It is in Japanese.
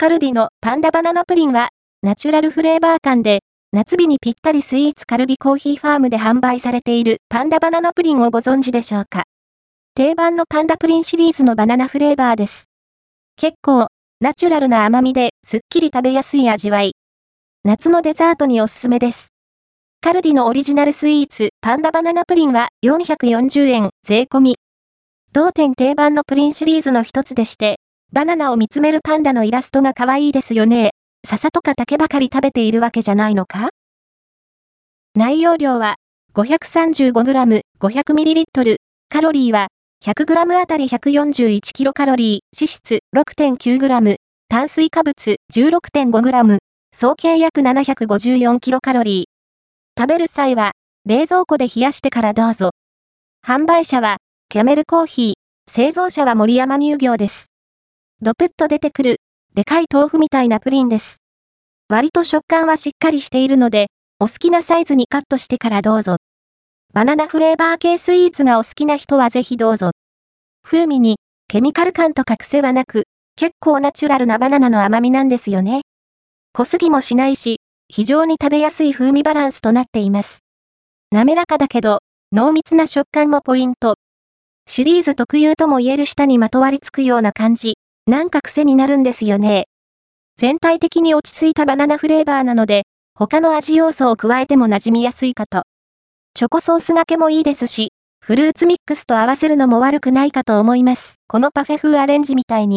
カルディのパンダバナナプリンは、ナチュラルフレーバー感で、夏日にぴったりスイーツカルディコーヒーファームで販売されているパンダバナナプリンをご存知でしょうか？定番のパンダプリンシリーズのバナナフレーバーです。結構、ナチュラルな甘みですっきり食べやすい味わい。夏のデザートにおすすめです。カルディのオリジナルスイーツ、パンダバナナプリンは440円税込み。同店定番のプリンシリーズの一つでして、バナナを見つめるパンダのイラストが可愛いですよね。笹とか竹ばかり食べているわけじゃないのか？内容量は 535g、500ml、カロリーは 100g あたり 141kcal、脂質 6.9g、炭水化物 16.5g、総計約 754kcal。食べる際は、冷蔵庫で冷やしてからどうぞ。販売者は、キャメルコーヒー、製造者は森山乳業です。ドプッと出てくる、でかい豆腐みたいなプリンです。割と食感はしっかりしているので、お好きなサイズにカットしてからどうぞ。バナナフレーバー系スイーツがお好きな人はぜひどうぞ。風味に、ケミカル感とか癖はなく、結構ナチュラルなバナナの甘みなんですよね。濃すぎもしないし、非常に食べやすい風味バランスとなっています。滑らかだけど、濃密な食感もポイント。シリーズ特有とも言える舌にまとわりつくような感じ。なんか癖になるんですよね。全体的に落ち着いたバナナフレーバーなので、他の味要素を加えても馴染みやすいかと。チョコソースがけもいいですし、フルーツミックスと合わせるのも悪くないかと思います。このパフェ風アレンジみたいに、